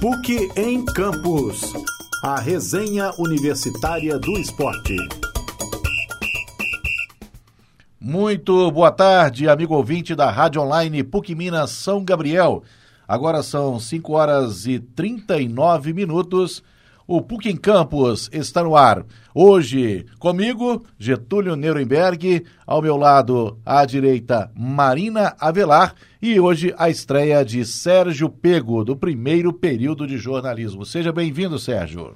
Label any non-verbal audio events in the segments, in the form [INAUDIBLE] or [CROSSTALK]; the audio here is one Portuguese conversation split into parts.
PUC em Campos. A resenha universitária do esporte. Muito boa tarde, amigo ouvinte da Rádio Online PUC Minas São Gabriel. Agora são 5 horas e 39 minutos. O PUC em Campos está no ar. Hoje, comigo, Getúlio Nuremberg, ao meu lado, à direita, Marina Avelar, e hoje a estreia de Sérgio Pego, do primeiro período de jornalismo. Seja bem-vindo, Sérgio.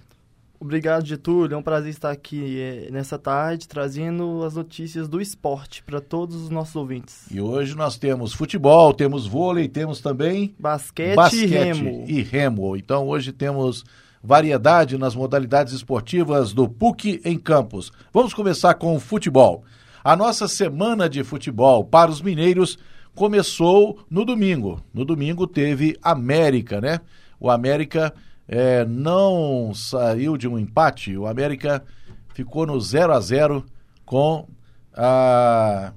Obrigado, Getúlio. É um prazer estar aqui eh, nessa tarde trazendo as notícias do esporte para todos os nossos ouvintes. E hoje nós temos futebol, temos vôlei, temos também basquete, basquete e remo. E remo. Então hoje temos variedade nas modalidades esportivas do PUC em Campos. Vamos começar com o futebol. A nossa semana de futebol para os mineiros começou no domingo. No domingo teve América, né? O América é, não saiu de um empate. O América ficou no 0 a 0 com a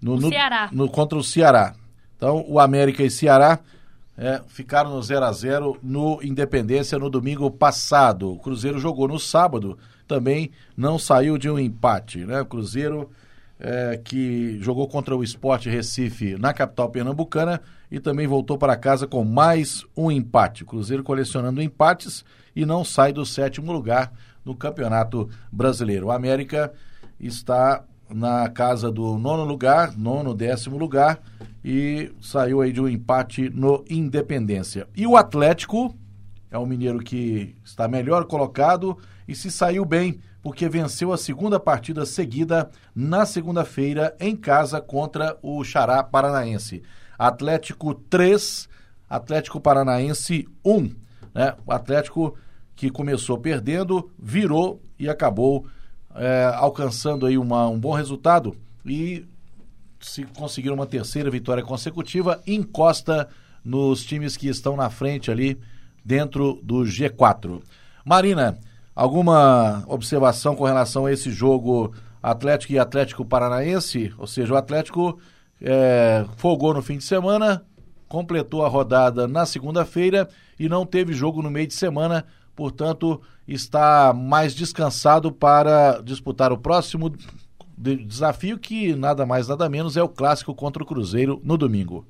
no, no, Ceará. No, contra o Ceará. Então, o América e Ceará é, ficaram no 0 a 0 no Independência no domingo passado. O Cruzeiro jogou no sábado, também não saiu de um empate. Né? O Cruzeiro é, que jogou contra o Esporte Recife na capital pernambucana e também voltou para casa com mais um empate. O Cruzeiro colecionando empates e não sai do sétimo lugar no Campeonato Brasileiro. O América está na casa do nono lugar, nono, décimo lugar, e saiu aí de um empate no Independência. E o Atlético é um mineiro que está melhor colocado e se saiu bem, porque venceu a segunda partida seguida na segunda-feira em casa contra o Xará Paranaense. Atlético 3, Atlético Paranaense 1. Né? O Atlético que começou perdendo, virou e acabou é, alcançando aí uma, um bom resultado e se conseguir uma terceira vitória consecutiva, encosta nos times que estão na frente ali dentro do G4. Marina, alguma observação com relação a esse jogo Atlético e Atlético Paranaense? Ou seja, o Atlético é, folgou no fim de semana, completou a rodada na segunda-feira e não teve jogo no meio de semana, portanto, está mais descansado para disputar o próximo desafio, que nada mais, nada menos é o clássico contra o Cruzeiro no domingo.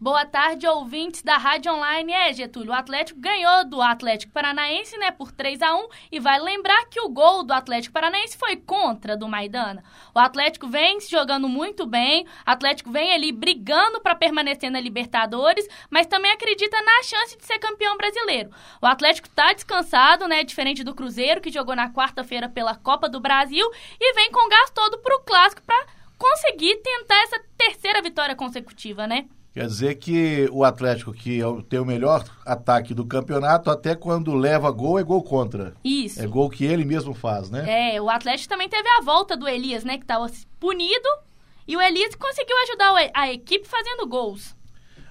Boa tarde, ouvintes da Rádio Online. É, Getúlio, o Atlético ganhou do Atlético Paranaense, né, por 3 a 1 e vai lembrar que o gol do Atlético Paranaense foi contra do Maidana. O Atlético vem jogando muito bem, o Atlético vem ali brigando para permanecer na Libertadores, mas também acredita na chance de ser campeão brasileiro. O Atlético está descansado, né, diferente do Cruzeiro, que jogou na quarta-feira pela Copa do Brasil e vem com gás todo pro clássico para conseguir tentar essa terceira vitória consecutiva, né? Quer dizer que o Atlético, que é tem o melhor ataque do campeonato, até quando leva gol, é gol contra. Isso. É gol que ele mesmo faz, né? É, o Atlético também teve a volta do Elias, né? Que estava punido. E o Elias conseguiu ajudar a equipe fazendo gols.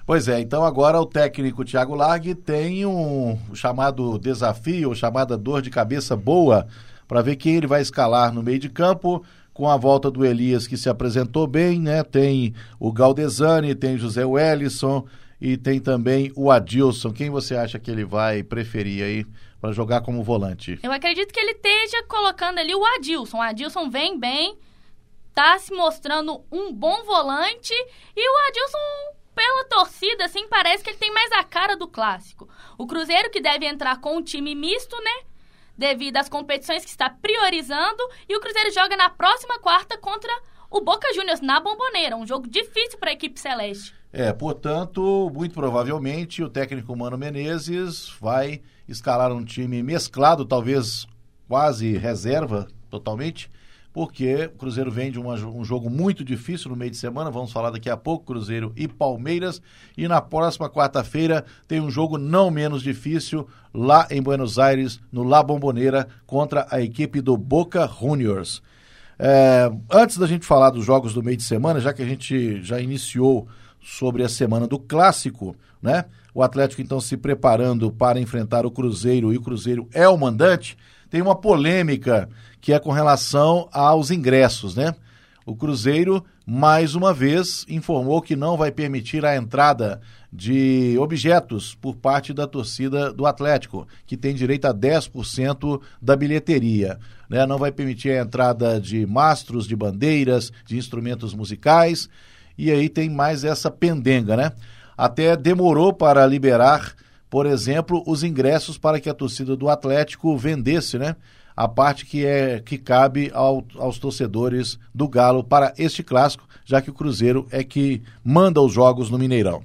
Pois é, então agora o técnico Thiago Largue tem um chamado desafio, chamada dor de cabeça boa, para ver quem ele vai escalar no meio de campo com a volta do Elias, que se apresentou bem, né? Tem o Galdesani, tem José Wellison e tem também o Adilson. Quem você acha que ele vai preferir aí para jogar como volante? Eu acredito que ele esteja colocando ali o Adilson. O Adilson vem bem, tá se mostrando um bom volante e o Adilson pela torcida, assim, parece que ele tem mais a cara do clássico. O Cruzeiro que deve entrar com um time misto, né? Devido às competições que está priorizando. E o Cruzeiro joga na próxima quarta contra o Boca Juniors na Bomboneira. Um jogo difícil para a equipe celeste. É, portanto, muito provavelmente o técnico Mano Menezes vai escalar um time mesclado, talvez quase reserva totalmente, porque o Cruzeiro vem de uma, um jogo muito difícil no meio de semana, vamos falar daqui a pouco, Cruzeiro e Palmeiras, e na próxima quarta-feira tem um jogo não menos difícil lá em Buenos Aires, no La Bombonera, contra a equipe do Boca Juniors. É, antes da gente falar dos jogos do meio de semana, já que a gente já iniciou sobre a semana do clássico, né? O Atlético então se preparando para enfrentar o Cruzeiro e o Cruzeiro é o mandante tem uma polêmica que é com relação aos ingressos, né? O Cruzeiro, mais uma vez, informou que não vai permitir a entrada de objetos por parte da torcida do Atlético, que tem direito a 10% da bilheteria. Né? Não vai permitir a entrada de mastros, de bandeiras, de instrumentos musicais. E aí tem mais essa pendenga, né? Até demorou para liberar, por exemplo, os ingressos para que a torcida do Atlético vendesse, né? a parte que é que cabe ao, aos torcedores do Galo para este clássico, já que o Cruzeiro é que manda os jogos no Mineirão.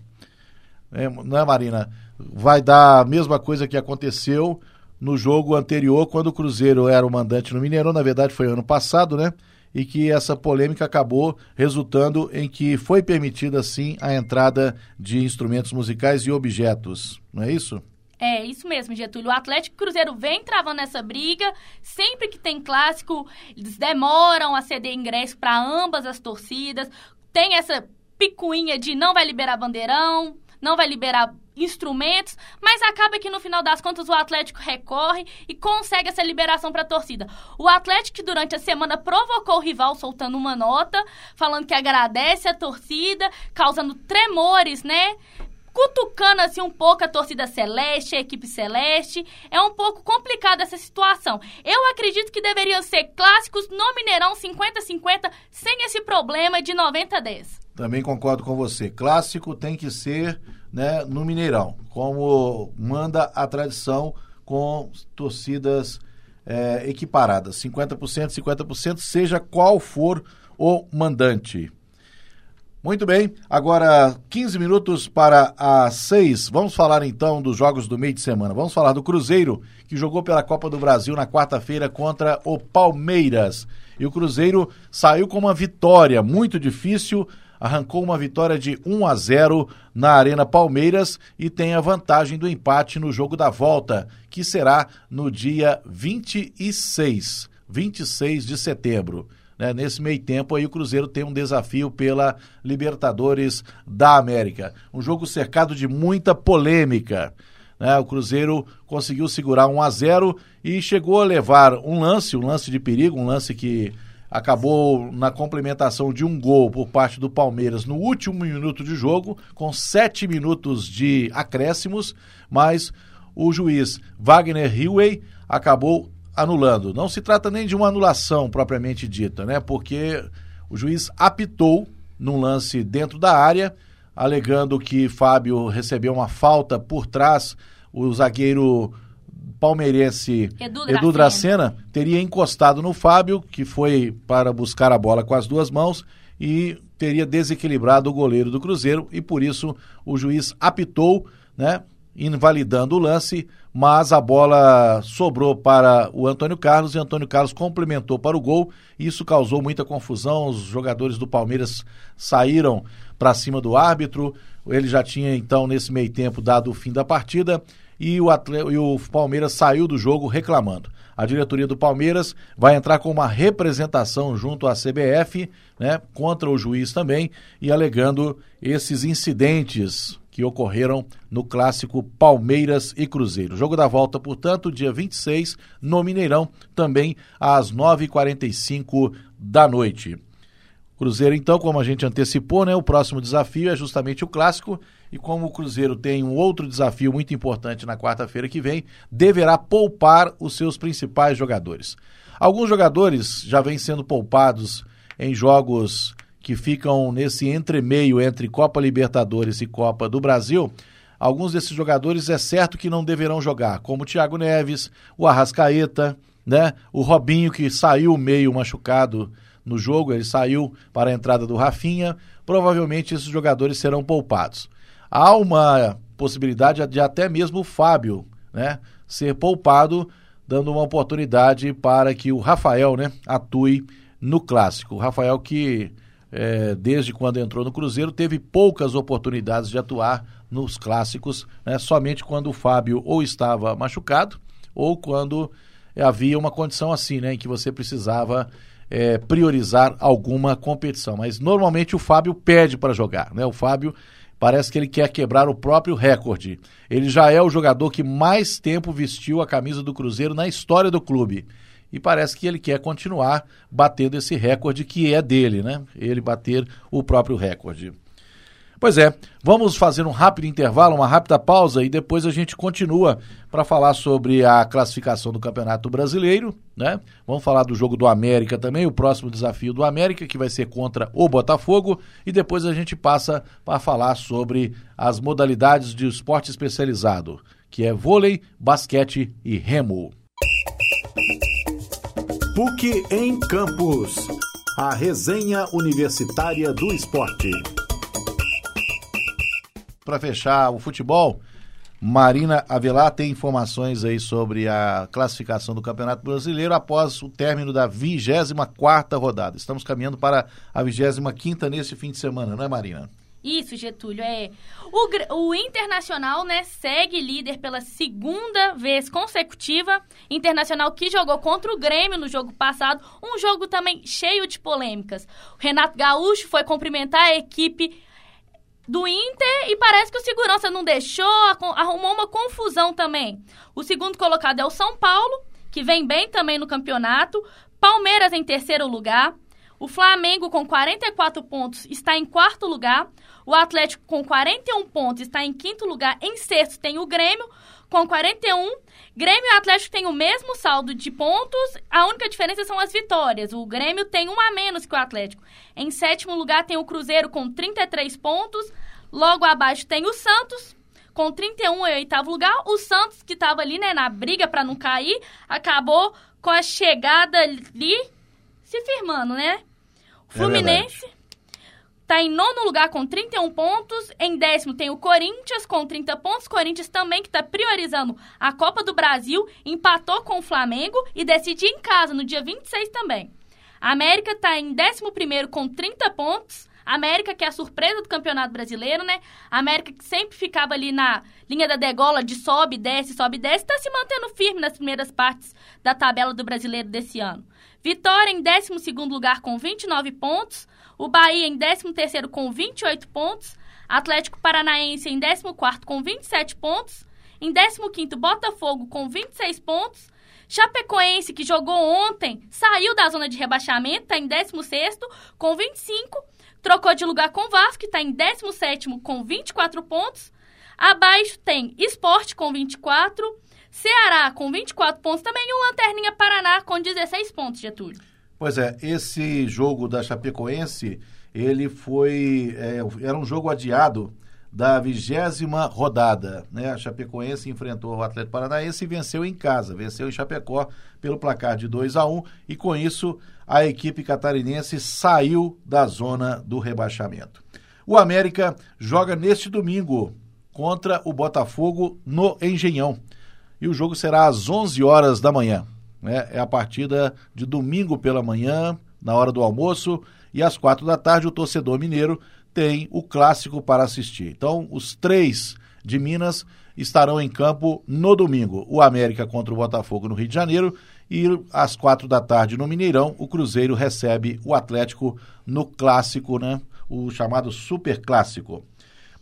É, não é, Marina? Vai dar a mesma coisa que aconteceu no jogo anterior, quando o Cruzeiro era o mandante no Mineirão, na verdade foi ano passado, né? E que essa polêmica acabou resultando em que foi permitida, sim, a entrada de instrumentos musicais e objetos, não é isso? É, isso mesmo, Getúlio. O Atlético Cruzeiro vem travando essa briga. Sempre que tem clássico, eles demoram a ceder ingresso para ambas as torcidas. Tem essa picuinha de não vai liberar bandeirão, não vai liberar instrumentos, mas acaba que no final das contas o Atlético recorre e consegue essa liberação para a torcida. O Atlético durante a semana provocou o rival soltando uma nota, falando que agradece a torcida, causando tremores, né? Cutucando assim um pouco a torcida celeste, a equipe celeste. É um pouco complicada essa situação. Eu acredito que deveriam ser clássicos no Mineirão 50-50, sem esse problema de 90-10. Também concordo com você. Clássico tem que ser né, no Mineirão, como manda a tradição com torcidas é, equiparadas. 50%, 50%, seja qual for o mandante. Muito bem, agora 15 minutos para as 6. Vamos falar então dos jogos do meio de semana. Vamos falar do Cruzeiro, que jogou pela Copa do Brasil na quarta-feira contra o Palmeiras. E o Cruzeiro saiu com uma vitória muito difícil, arrancou uma vitória de 1 a 0 na Arena Palmeiras e tem a vantagem do empate no jogo da volta, que será no dia 26, 26 de setembro. Né? Nesse meio tempo aí o Cruzeiro tem um desafio pela Libertadores da América. Um jogo cercado de muita polêmica. Né? O Cruzeiro conseguiu segurar 1 a 0 e chegou a levar um lance, um lance de perigo, um lance que acabou na complementação de um gol por parte do Palmeiras no último minuto de jogo, com sete minutos de acréscimos, mas o juiz Wagner Hillway acabou anulando. Não se trata nem de uma anulação propriamente dita, né? Porque o juiz apitou num lance dentro da área, alegando que Fábio recebeu uma falta por trás, o zagueiro palmeirense Edu. Edu Dracena teria encostado no Fábio, que foi para buscar a bola com as duas mãos e teria desequilibrado o goleiro do Cruzeiro e por isso o juiz apitou, né? Invalidando o lance, mas a bola sobrou para o Antônio Carlos e Antônio Carlos complementou para o gol. Isso causou muita confusão. Os jogadores do Palmeiras saíram para cima do árbitro. Ele já tinha então nesse meio tempo dado o fim da partida e o, e o Palmeiras saiu do jogo reclamando. A diretoria do Palmeiras vai entrar com uma representação junto à CBF, né, contra o juiz também, e alegando esses incidentes que ocorreram no clássico Palmeiras e Cruzeiro. Jogo da volta, portanto, dia 26, no Mineirão, também às 9h45 da noite. Cruzeiro, então, como a gente antecipou, né, o próximo desafio é justamente o clássico. E como o Cruzeiro tem um outro desafio muito importante na quarta-feira que vem, deverá poupar os seus principais jogadores. Alguns jogadores já vêm sendo poupados em jogos que ficam nesse entremeio entre Copa Libertadores e Copa do Brasil, alguns desses jogadores é certo que não deverão jogar, como o Thiago Neves, o Arrascaeta, né? O Robinho que saiu meio machucado no jogo, ele saiu para a entrada do Rafinha, provavelmente esses jogadores serão poupados. Há uma possibilidade de até mesmo o Fábio, né, ser poupado, dando uma oportunidade para que o Rafael, né, atue no clássico. O Rafael que é, desde quando entrou no Cruzeiro, teve poucas oportunidades de atuar nos clássicos, né, somente quando o Fábio ou estava machucado ou quando havia uma condição assim, né, em que você precisava é, priorizar alguma competição. Mas normalmente o Fábio pede para jogar, né? O Fábio parece que ele quer quebrar o próprio recorde. Ele já é o jogador que mais tempo vestiu a camisa do Cruzeiro na história do clube e parece que ele quer continuar batendo esse recorde que é dele, né? Ele bater o próprio recorde. Pois é, vamos fazer um rápido intervalo, uma rápida pausa e depois a gente continua para falar sobre a classificação do Campeonato Brasileiro, né? Vamos falar do jogo do América também, o próximo desafio do América, que vai ser contra o Botafogo, e depois a gente passa para falar sobre as modalidades de esporte especializado, que é vôlei, basquete e remo. PUC em Campos. A resenha universitária do esporte para fechar o futebol, Marina Avelar tem informações aí sobre a classificação do Campeonato Brasileiro após o término da 24 rodada. Estamos caminhando para a 25 nesse fim de semana, não é, Marina? Isso, Getúlio, é. O, o, Internacional, né, segue líder pela segunda vez consecutiva. Internacional que jogou contra o Grêmio no jogo passado, um jogo também cheio de polêmicas. O Renato Gaúcho foi cumprimentar a equipe do Inter e parece que o segurança não deixou, arrumou uma confusão também. O segundo colocado é o São Paulo, que vem bem também no campeonato. Palmeiras em terceiro lugar. O Flamengo com 44 pontos está em quarto lugar. O Atlético com 41 pontos está em quinto lugar. Em sexto tem o Grêmio com 41. Grêmio e Atlético têm o mesmo saldo de pontos, a única diferença são as vitórias. O Grêmio tem um a menos que o Atlético. Em sétimo lugar tem o Cruzeiro com 33 pontos. Logo abaixo tem o Santos, com 31 em oitavo lugar. O Santos, que estava ali né, na briga para não cair, acabou com a chegada ali se firmando, né? O é Fluminense está em nono lugar com 31 pontos. Em décimo tem o Corinthians com 30 pontos. Corinthians também que está priorizando a Copa do Brasil, empatou com o Flamengo e decidiu em casa no dia 26 também. A América está em décimo primeiro com 30 pontos. América, que é a surpresa do Campeonato Brasileiro, né? América que sempre ficava ali na linha da degola de sobe, desce, sobe, desce, está se mantendo firme nas primeiras partes da tabela do Brasileiro desse ano. Vitória em 12 lugar com 29 pontos. O Bahia em 13 com 28 pontos. Atlético Paranaense em 14 com 27 pontos. Em 15 Botafogo com 26 pontos. Chapecoense, que jogou ontem, saiu da zona de rebaixamento, está em 16 com 25 Trocou de lugar com Vasco, que está em 17 com 24 pontos. Abaixo tem Esporte com 24, Ceará com 24 pontos também e o Lanterninha Paraná com 16 pontos, Getúlio. Pois é, esse jogo da Chapecoense, ele foi. É, era um jogo adiado da vigésima rodada. Né? A Chapecoense enfrentou o Atlético Paranaense e venceu em casa, venceu em Chapecó pelo placar de 2 a 1 e com isso a equipe catarinense saiu da zona do rebaixamento. O América joga neste domingo contra o Botafogo no Engenhão. E o jogo será às 11 horas da manhã. Né? É a partida de domingo pela manhã, na hora do almoço, e às quatro da tarde o torcedor mineiro tem o clássico para assistir. Então, os três de Minas estarão em campo no domingo. O América contra o Botafogo no Rio de Janeiro e às quatro da tarde no Mineirão, o Cruzeiro recebe o Atlético no clássico, né? O chamado Super Clássico.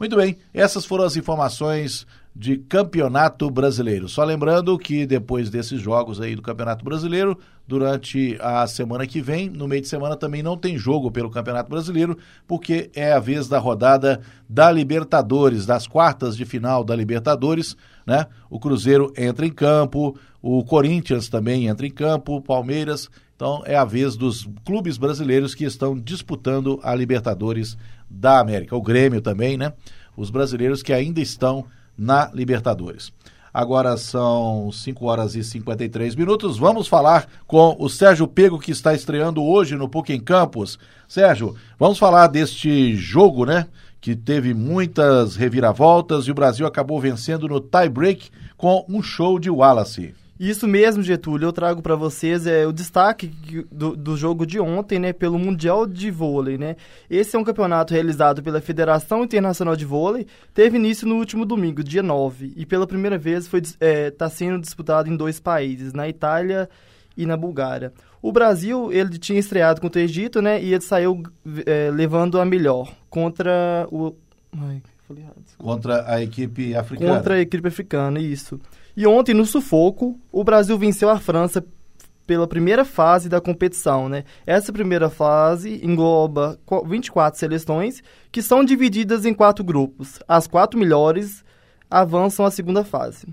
Muito bem, essas foram as informações de Campeonato Brasileiro. Só lembrando que depois desses jogos aí do Campeonato Brasileiro, durante a semana que vem, no meio de semana também não tem jogo pelo Campeonato Brasileiro, porque é a vez da rodada da Libertadores, das quartas de final da Libertadores, né? O Cruzeiro entra em campo, o Corinthians também entra em campo, Palmeiras. Então é a vez dos clubes brasileiros que estão disputando a Libertadores da América. O Grêmio também, né? Os brasileiros que ainda estão na Libertadores. Agora são 5 horas e 53 minutos. Vamos falar com o Sérgio Pego, que está estreando hoje no PUC em Campos. Sérgio, vamos falar deste jogo, né? Que teve muitas reviravoltas e o Brasil acabou vencendo no tie-break com um show de Wallace. Isso mesmo, Getúlio. Eu trago para vocês é, o destaque do, do, jogo de ontem, né, pelo Mundial de Vôlei, né? Esse é um campeonato realizado pela Federação Internacional de Vôlei. Teve início no último domingo, dia 9, e pela primeira vez foi está é, tá sendo disputado em dois países, na Itália e na Bulgária. O Brasil, ele tinha estreado contra o Egito, né, e ele saiu é, levando a melhor contra o Ai, contra a equipe africana. Contra a equipe africana, isso. E ontem, no sufoco, o Brasil venceu a França pela primeira fase da competição, né? Essa primeira fase engloba 24 seleções que são divididas em quatro grupos. As quatro melhores avançam à segunda fase.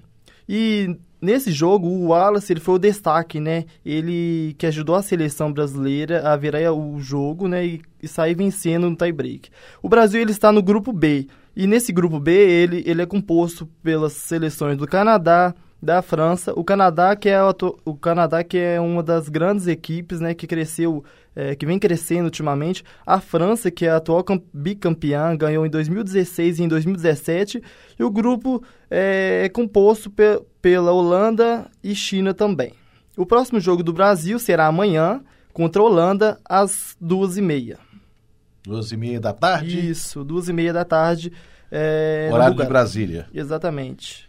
E nesse jogo, o Wallace ele foi o destaque, né? Ele que ajudou a seleção brasileira a virar o jogo, né? E, e sair vencendo no tie-break. O Brasil ele está no grupo B. E nesse grupo B, ele, ele é composto pelas seleções do Canadá, da França. O Canadá que é o Canadá que é uma das grandes equipes, né, que cresceu, é, que vem crescendo ultimamente. A França que é a atual bicampeã, ganhou em 2016 e em 2017. E o grupo é, é composto pe pela Holanda e China também. O próximo jogo do Brasil será amanhã contra a Holanda às duas e meia. Duas e meia da tarde? Isso, duas e meia da tarde. É, Horário de Brasília. Exatamente.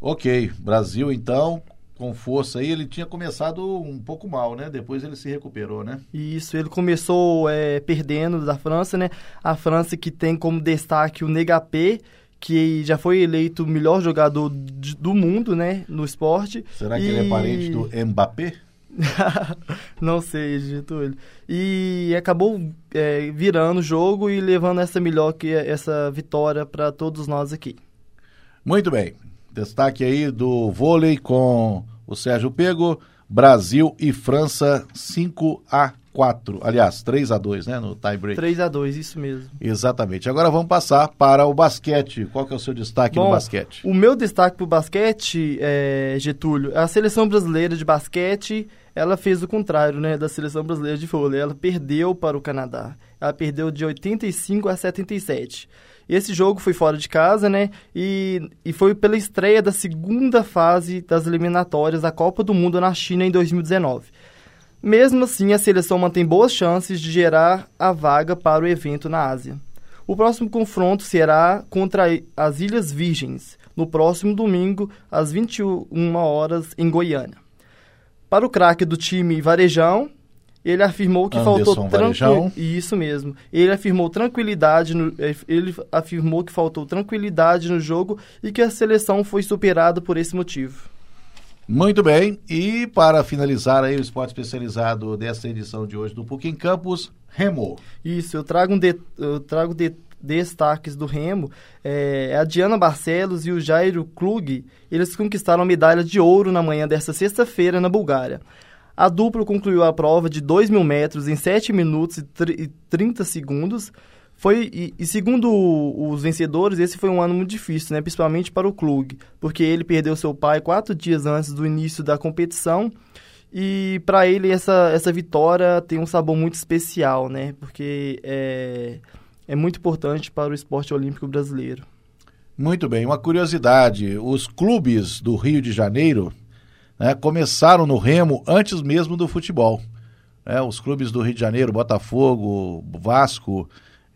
Ok, Brasil então, com força aí, ele tinha começado um pouco mal, né? Depois ele se recuperou, né? Isso, ele começou é, perdendo da França, né? A França que tem como destaque o Negapé, que já foi eleito o melhor jogador do mundo, né? No esporte. Será que e... ele é parente do Mbappé? [LAUGHS] não sei, Getúlio. E acabou é, virando o jogo e levando essa melhor que essa vitória para todos nós aqui. Muito bem. Destaque aí do vôlei com o Sérgio Pego, Brasil e França 5 a 4. Aliás, 3 a 2, né, no tie break. 3 a 2, isso mesmo. Exatamente. Agora vamos passar para o basquete. Qual que é o seu destaque Bom, no basquete? O meu destaque para o basquete, é, Getúlio, a seleção brasileira de basquete, ela fez o contrário, né, da seleção brasileira de vôlei. Ela perdeu para o Canadá. Ela perdeu de 85 a 77. Esse jogo foi fora de casa, né? E, e foi pela estreia da segunda fase das eliminatórias da Copa do Mundo na China em 2019. Mesmo assim, a seleção mantém boas chances de gerar a vaga para o evento na Ásia. O próximo confronto será contra as Ilhas Virgens, no próximo domingo, às 21 horas, em Goiânia. Para o craque do time Varejão, ele afirmou que Anderson faltou tranquilidade. Isso mesmo. Ele afirmou tranquilidade. No... Eh, ele afirmou que faltou tranquilidade no jogo e que a seleção foi superada por esse motivo. Muito bem. E para finalizar aí o esporte especializado dessa edição de hoje do PUC em Campos, Remo. Isso, eu trago um de... eu trago de destaques do Remo, é, a Diana Barcelos e o Jairo Klug, eles conquistaram a medalha de ouro na manhã desta sexta-feira na Bulgária. A dupla concluiu a prova de 2 mil metros em 7 minutos e 30 segundos. Foi, e, e, segundo os vencedores, esse foi um ano muito difícil, né? principalmente para o Klug, porque ele perdeu seu pai quatro dias antes do início da competição. E para ele essa, essa vitória tem um sabor muito especial, né? Porque é, é muito importante para o esporte olímpico brasileiro. Muito bem, uma curiosidade: os clubes do Rio de Janeiro né, começaram no remo antes mesmo do futebol. É, os clubes do Rio de Janeiro, Botafogo, Vasco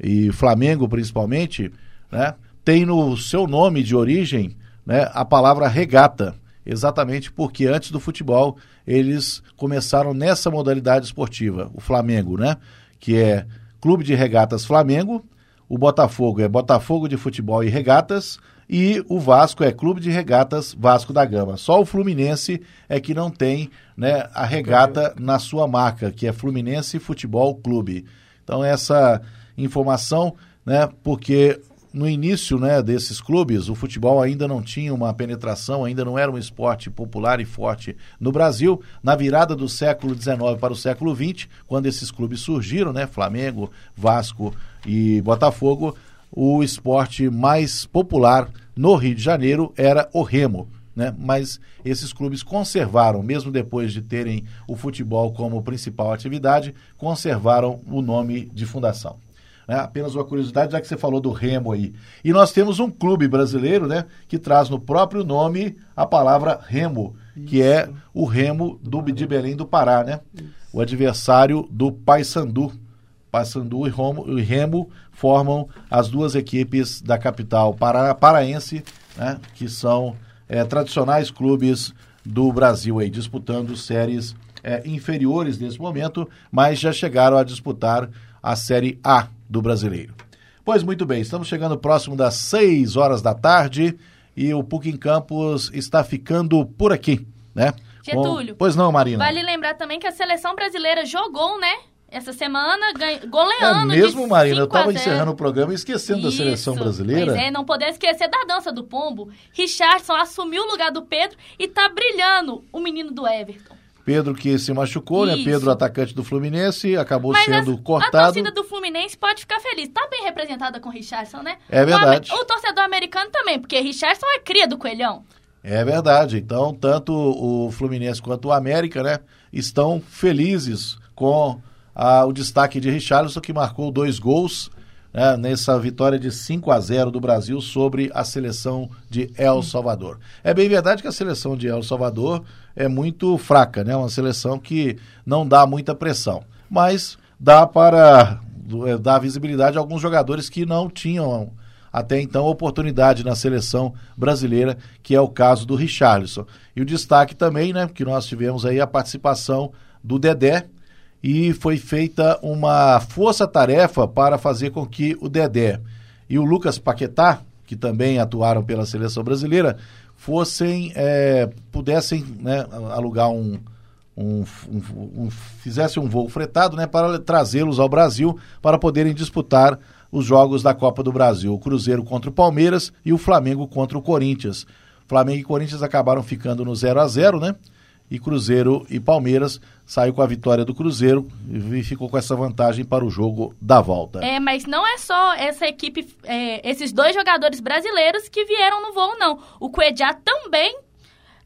e Flamengo principalmente, né, tem no seu nome de origem né, a palavra regata, exatamente porque antes do futebol eles começaram nessa modalidade esportiva, o Flamengo, né, que é Clube de Regatas Flamengo, o Botafogo é Botafogo de Futebol e Regatas, e o Vasco é Clube de Regatas Vasco da Gama. Só o Fluminense é que não tem né, a regata na sua marca, que é Fluminense Futebol Clube. Então essa informação, né, porque no início né, desses clubes, o futebol ainda não tinha uma penetração, ainda não era um esporte popular e forte no Brasil. Na virada do século XIX para o século XX, quando esses clubes surgiram, né, Flamengo, Vasco e Botafogo, o esporte mais popular no Rio de Janeiro era o remo. Né? Mas esses clubes conservaram, mesmo depois de terem o futebol como principal atividade, conservaram o nome de fundação. Né? Apenas uma curiosidade, já que você falou do remo aí. E nós temos um clube brasileiro né, que traz no próprio nome a palavra remo, Isso. que é o remo do, de Belém do Pará, né? o adversário do Paysandu. Paysandu e, e Remo formam as duas equipes da capital para, paraense, né, que são é, tradicionais clubes do Brasil aí, disputando séries é, inferiores nesse momento, mas já chegaram a disputar a Série A do brasileiro. Pois muito bem, estamos chegando próximo das 6 horas da tarde e o PUC em Campos está ficando por aqui, né? Getúlio. Bom, pois não, Marina. Vale lembrar também que a seleção brasileira jogou, né? Essa semana, ganha, goleando. É mesmo, Marina? Eu estava 0. encerrando o programa e esquecendo Isso. da seleção brasileira. Pois é, não poder esquecer da dança do pombo. Richardson assumiu o lugar do Pedro e tá brilhando o menino do Everton. Pedro que se machucou, né? Isso. Pedro, atacante do Fluminense, acabou Mas sendo a, a cortado. torcida do Fluminense pode ficar feliz. Tá bem representada com o Richardson, né? É O verdade. ame- O, torcedor americano também, porque Richardson é cria do Coelhão. É verdade. Então, tanto o Fluminense quanto o América, né, estão felizes com ah, o destaque de Richarlison, que marcou dois gols né, nessa vitória de 5 a 0 do Brasil sobre a seleção de El Salvador. É bem verdade que a seleção de El Salvador é muito fraca, né? Uma seleção que não dá muita pressão. Mas dá para eh, dar visibilidade a alguns jogadores que não tinham até então oportunidade na seleção brasileira, que é o caso do Richarlison. E o destaque também, né, que nós tivemos aí a participação do Dedé e foi feita uma força-tarefa para fazer com que o Dedé e o Lucas Paquetá, que também atuaram pela seleção brasileira, fossem é, pudessem né, alugar um, um, um, um fizesse um voo fretado né, para trazê-los ao Brasil para poderem disputar os jogos da Copa do Brasil. O Cruzeiro contra o Palmeiras e o Flamengo contra o Corinthians. Flamengo e Corinthians acabaram ficando no 0 a 0 né? E Cruzeiro e Palmeiras saiu com a vitória do Cruzeiro e ficou com essa vantagem para o jogo da volta. É, mas não é só essa equipe, é, esses dois jogadores brasileiros que vieram no voo, não. O Cuejá também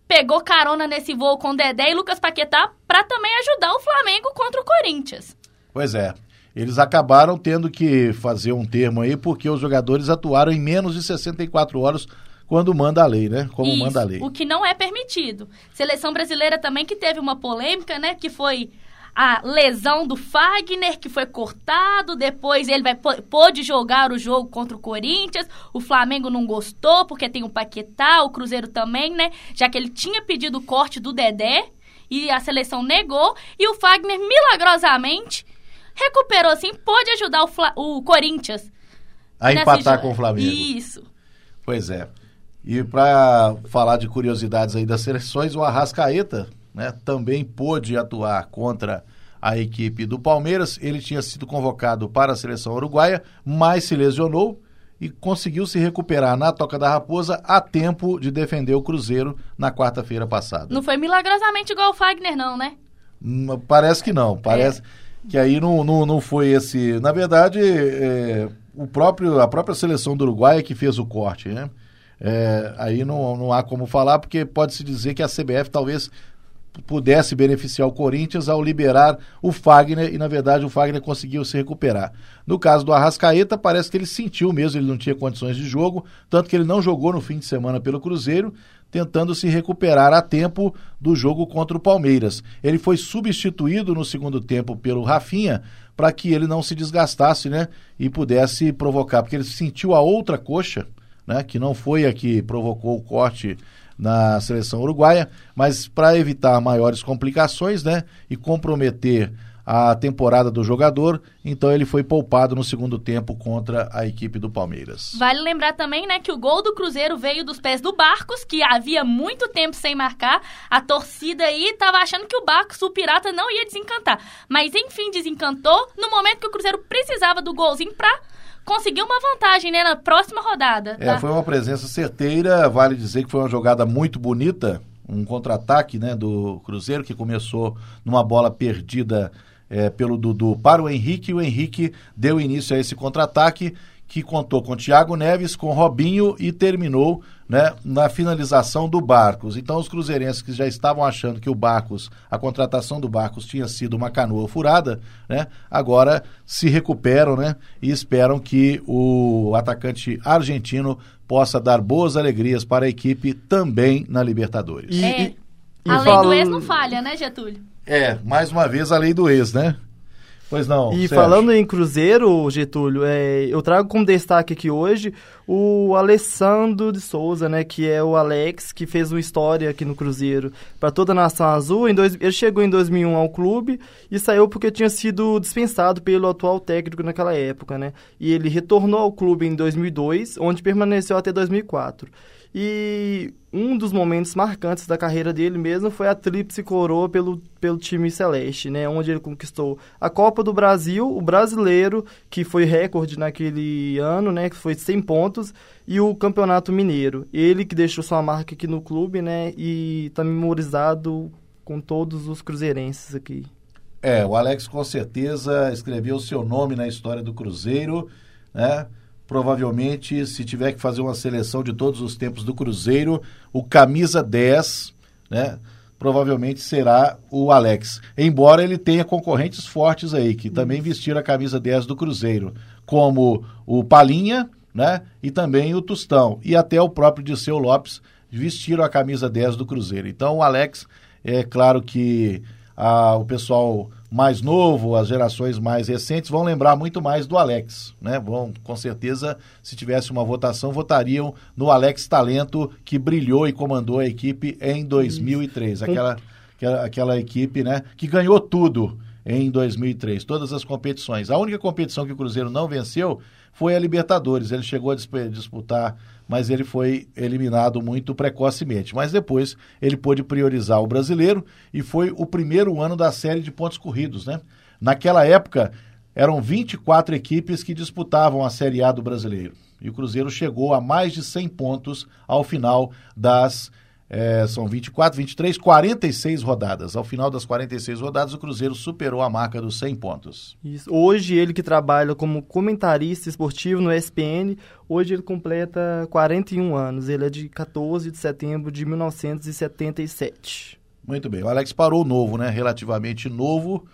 pegou carona nesse voo com Dedé e Lucas Paquetá para também ajudar o Flamengo contra o Corinthians. Pois é. Eles acabaram tendo que fazer um termo aí porque os jogadores atuaram em menos de 64 horas quando manda a lei, né? Como Isso, manda a lei. O que não é permitido. Seleção brasileira também que teve uma polêmica, né? Que foi a lesão do Fagner, que foi cortado. Depois ele vai, pôde jogar o jogo contra o Corinthians. O Flamengo não gostou, porque tem o Paquetá, o Cruzeiro também, né? Já que ele tinha pedido o corte do Dedé e a seleção negou. E o Fagner, milagrosamente, recuperou assim, pôde ajudar o, Fla o Corinthians. A empatar com o Flamengo. Isso. Pois é. E para falar de curiosidades aí das seleções, o Arrascaeta né, também pôde atuar contra a equipe do Palmeiras. Ele tinha sido convocado para a seleção uruguaia, mas se lesionou e conseguiu se recuperar na Toca da Raposa a tempo de defender o Cruzeiro na quarta-feira passada. Não foi milagrosamente igual o Fagner, não, né? Hum, Parece que não. Parece é. que aí não, não, não foi esse. Na verdade, é, o próprio, a própria seleção do Uruguai é que fez o corte, né? É, aí não, não há como falar, porque pode-se dizer que a CBF talvez pudesse beneficiar o Corinthians ao liberar o Fagner e na verdade o Fagner conseguiu se recuperar. No caso do Arrascaeta, parece que ele sentiu mesmo, ele não tinha condições de jogo, tanto que ele não jogou no fim de semana pelo Cruzeiro, tentando se recuperar a tempo do jogo contra o Palmeiras. Ele foi substituído no segundo tempo pelo Rafinha para que ele não se desgastasse, né, e pudesse provocar, porque ele sentiu a outra coxa, né, que não foi a que provocou o corte na seleção uruguaia, mas para evitar maiores complicações, né, e comprometer a temporada do jogador, então ele foi poupado no segundo tempo contra a equipe do Palmeiras. Vale lembrar também, né, que o gol do Cruzeiro veio dos pés do Barcos, que havia muito tempo sem marcar. A torcida aí estava achando que o Barcos, o Pirata, não ia desencantar. Mas enfim, desencantou no momento que o Cruzeiro precisava do golzinho para conseguiu uma vantagem, né, na próxima rodada. É, tá? foi uma presença certeira, vale dizer que foi uma jogada muito bonita, um contra-ataque, né, do Cruzeiro, que começou numa bola perdida é, pelo Dudu para o Henrique, e o Henrique deu início a esse contra-ataque, que contou com Thiago Neves, com Robinho e terminou né, na finalização do Barcos. Então os cruzeirenses que já estavam achando que o Barcos, a contratação do Barcos tinha sido uma canoa furada, né, agora se recuperam né, e esperam que o atacante argentino possa dar boas alegrias para a equipe também na Libertadores. E, é, e, e a lei do ex não falha, né, Getúlio? É, mais uma vez a lei do ex, né? Pois não. E Sérgio. falando em Cruzeiro, Getúlio, é, eu trago como destaque aqui hoje o Alessandro de Souza, né, que é o Alex, que fez uma história aqui no Cruzeiro para toda a nação azul. Em dois, ele chegou em 2001 ao clube e saiu porque tinha sido dispensado pelo atual técnico naquela época, né? E ele retornou ao clube em 2002, onde permaneceu até 2004. E um dos momentos marcantes da carreira dele mesmo foi a tríplice coroa pelo, pelo time celeste, né? Onde ele conquistou a Copa do Brasil, o Brasileiro, que foi recorde naquele ano, né? Que foi 100 pontos, e o Campeonato Mineiro. Ele que deixou sua marca aqui no clube, né? E tá memorizado com todos os cruzeirenses aqui. É, o Alex com certeza escreveu seu nome na história do Cruzeiro, né? Provavelmente, se tiver que fazer uma seleção de todos os tempos do Cruzeiro, o camisa 10, né? Provavelmente será o Alex. Embora ele tenha concorrentes fortes aí, que também vestiram a camisa 10 do Cruzeiro, como o Palinha, né? E também o Tostão. E até o próprio Disseu Lopes vestiram a camisa 10 do Cruzeiro. Então, o Alex, é claro que a, o pessoal mais novo, as gerações mais recentes vão lembrar muito mais do Alex, né? Vão, com certeza, se tivesse uma votação, votariam no Alex Talento que brilhou e comandou a equipe em 2003, aquela, aquela aquela equipe, né, que ganhou tudo em 2003, todas as competições. A única competição que o Cruzeiro não venceu foi a Libertadores. Ele chegou a disputar mas ele foi eliminado muito precocemente. Mas depois ele pôde priorizar o brasileiro e foi o primeiro ano da série de pontos corridos, né? Naquela época eram 24 equipes que disputavam a Série A do brasileiro. E o Cruzeiro chegou a mais de 100 pontos ao final das é, são 24, 23, 46 rodadas. Ao final das 46 rodadas, o Cruzeiro superou a marca dos 100 pontos. Isso. Hoje, ele que trabalha como comentarista esportivo no ESPN, hoje ele completa 41 anos. Ele é de 14 de setembro de 1977. Muito bem. O Alex parou novo, né? Relativamente novo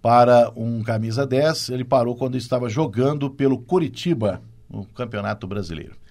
para um camisa 10. Ele parou quando estava jogando pelo Curitiba no Campeonato Brasileiro.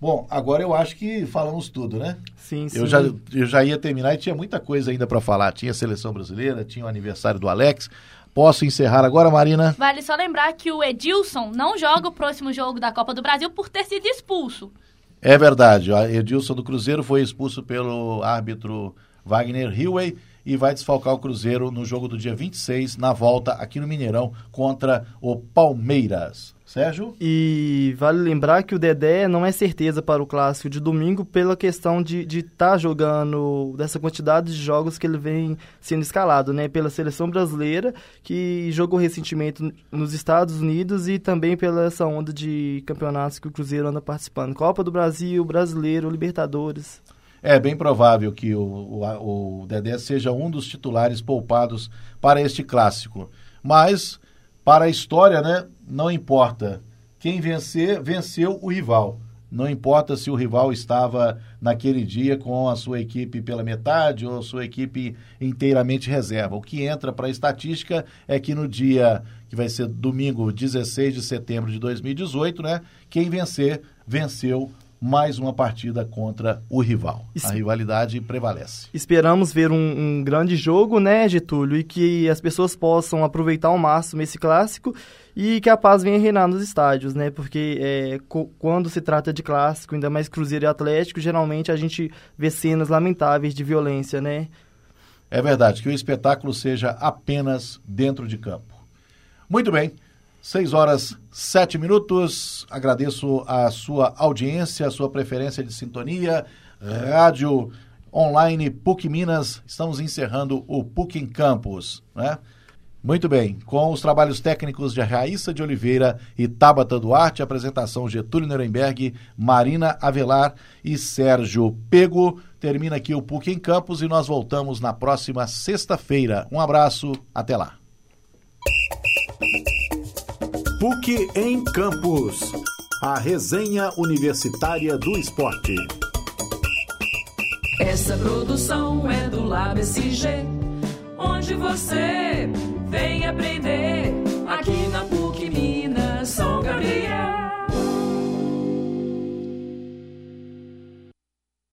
Bom, agora eu acho que falamos tudo, né? Sim, sim. Eu já, eu já ia terminar e tinha muita coisa ainda para falar. Tinha a seleção brasileira, tinha o aniversário do Alex. Posso encerrar agora, Marina? Vale só lembrar que o Edilson não joga o próximo jogo da Copa do Brasil por ter sido expulso. É verdade. O Edilson do Cruzeiro foi expulso pelo árbitro Wagner Hillway e vai desfalcar o Cruzeiro no jogo do dia 26, na volta aqui no Mineirão, contra o Palmeiras. Sérgio? E vale lembrar que o Dedé não é certeza para o clássico de domingo pela questão de estar tá jogando dessa quantidade de jogos que ele vem sendo escalado, né? Pela seleção brasileira, que jogou recentemente nos Estados Unidos e também pela essa onda de campeonatos que o Cruzeiro anda participando. Copa do Brasil, Brasileiro, Libertadores. É bem provável que o, o, o Dedé seja um dos titulares poupados para este clássico. Mas para a história, né, não importa. Quem vencer, venceu o rival. Não importa se o rival estava naquele dia com a sua equipe pela metade ou a sua equipe inteiramente reserva. O que entra para a estatística é que no dia que vai ser domingo 16 de setembro de 2018, né, quem vencer, venceu mais uma partida contra o rival. A rivalidade prevalece. Esperamos ver um, um, grande jogo, né, Getúlio, e que as pessoas possam aproveitar ao máximo esse clássico e que a paz venha reinar nos estádios, né, porque é, quando se trata de clássico, ainda mais Cruzeiro e Atlético, geralmente a gente vê cenas lamentáveis de violência, né. É verdade, que o espetáculo seja apenas dentro de campo. Muito bem. 6 horas 7 minutos. Agradeço a sua audiência, a sua preferência de sintonia. Rádio online PUC Minas. Estamos encerrando o PUC em Campus, né? Muito bem, com os trabalhos técnicos de Raíssa de Oliveira e Tabata Duarte, apresentação Getúlio Nuremberg, Marina Avelar e Sérgio Pego. Termina aqui o PUC em Campos e nós voltamos na próxima sexta-feira. Um abraço, até lá. PUC em Campos. A resenha universitária do esporte. Essa produção é do LabSG, onde você vem aprender.